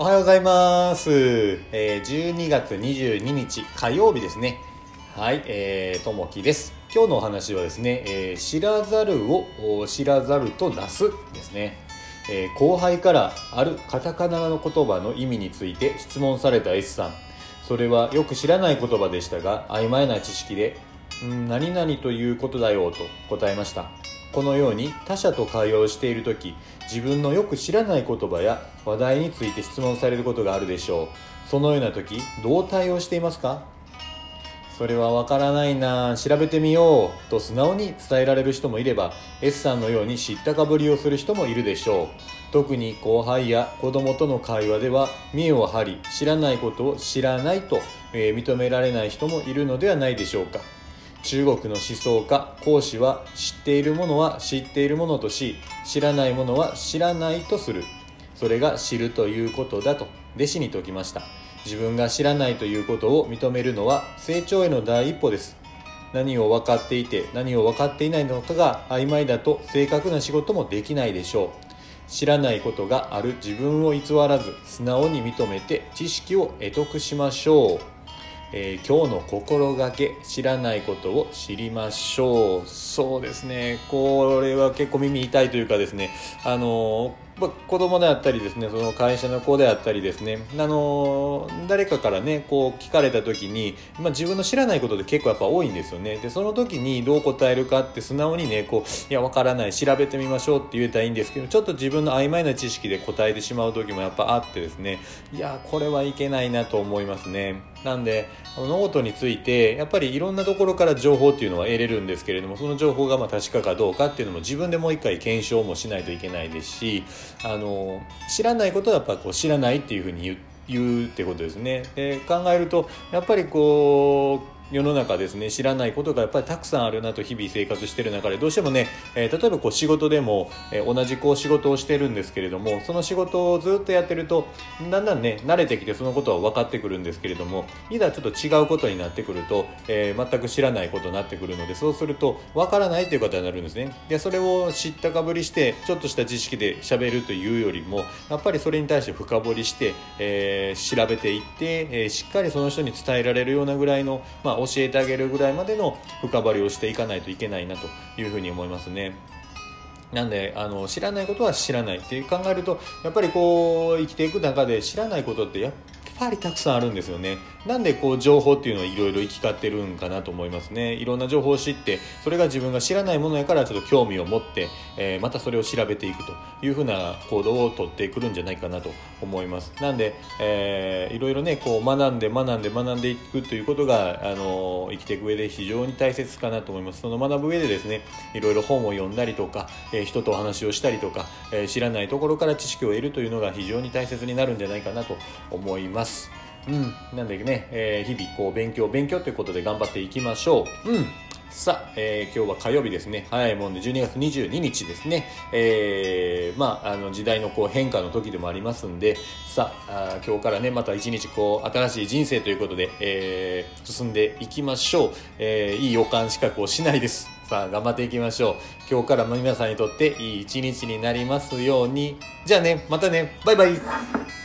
おはようございます。えー、12月22日火曜日ですね。はい、えー、ともきです。今日のお話はですね、えー知らざるを知らざるとなすですね。えー後輩からあるカタカナの言葉の意味について質問された S さん。それはよく知らない言葉でしたが、曖昧な知識で、んー何々ということだよと答えました。このように他者と会話をしている時自分のよく知らない言葉や話題について質問されることがあるでしょう。そのような時どう対応していますか？それはわからないな調べてみようと素直に伝えられる人もいれば S さんのように知ったかぶりをする人もいるでしょう。特に後輩や子供との会話では見栄を張り知らないことを知らないと、えー認められない人もいるのではないでしょうか。中国の思想家孔子は知っているものは知っているものとし知らないものは知らないとする。それが知るということだと弟子に説きました。自分が知らないということを認めるのは成長への第一歩です。何を分かっていて何を分かっていないのかが曖昧だと正確な仕事もできないでしょう。知らないことがある自分を偽らず素直に認めて知識を得得しましょう。えー今日の心がけ知らないことを知りましょう。そうですね。これは結構耳痛いというかですね。あのま子供であったりですねその会社の子であったりですね。あの誰かからねこう聞かれた時に、まあ、自分の知らないことで結構やっぱ多いんですよね。でその時にどう答えるかって素直にねこういやわからない調べてみましょうって言えたらいいんですけどちょっと自分の曖昧な知識で答えてしまう時もやっぱあってですね。いやこれはいけないなと思いますね。なんで物事についてやっぱりいろんなところから情報っていうのは得れるんですけれどもその情報がまあ確かかどうかっていうのも自分でもう一回検証もしないといけないですしあの知らないことはやっぱこう知らないっていうふうに言う言うってことですね。で考えるとやっぱりこう世の中ですね知らないことがやっぱりたくさんあるなと日々生活してる中でどうしてもね、えー例えばこう仕事でも、えー同じこう仕事をしてるんですけれどもその仕事をずっとやってるとだんだんね慣れてきてそのことは分かってくるんですけれどもいざちょっと違うことになってくると、えー全く知らないことになってくるのでそうすると分からないということになるんですね。でそれを知ったかぶりしてちょっとした知識で喋るというよりもやっぱりそれに対して深掘りして、えー調べていって、えーしっかりその人に伝えられるようなぐらいの、まあ、教えてあげるぐらいまでの深掘りをしていかないといけないなというふうに思いますね。なんであの知らないことは知らないっていう考えるとやっぱりこう生きていく中で知らないことってやっぱりたくさんあるんですよね。なんでこう情報っていうのはいろいろ行き交ってるんかなと思いますね。いろんな情報を知ってそれが自分が知らないものやからちょっと興味を持って、えーまたそれを調べていくというふうな行動をとってくるんじゃないかなと思います。なんで、えーいろいろねこう学んで学んで学んでいくということが、あの生きていく上で非常に大切かなと思います。その学ぶ上でですねいろいろ本を読んだりとか、えー人とお話をしたりとか、えー知らないところから知識を得るというのが非常に大切になるんじゃないかなと思います。うん、なんでね、えー日々こう勉強勉強ということで頑張っていきましょう。うん。さあ、えー今日は火曜日ですね。早いもんで12月22日ですね。えーまあ、あの時代のこう変化の時でもありますんで、さあ、あー今日からね、また一日こう新しい人生ということで、えー進んでいきましょう。えーいい予感資格をしないです。さあ、頑張っていきましょう。今日からも皆さんにとっていい一日になりますように。じゃあね、またね、バイバイ。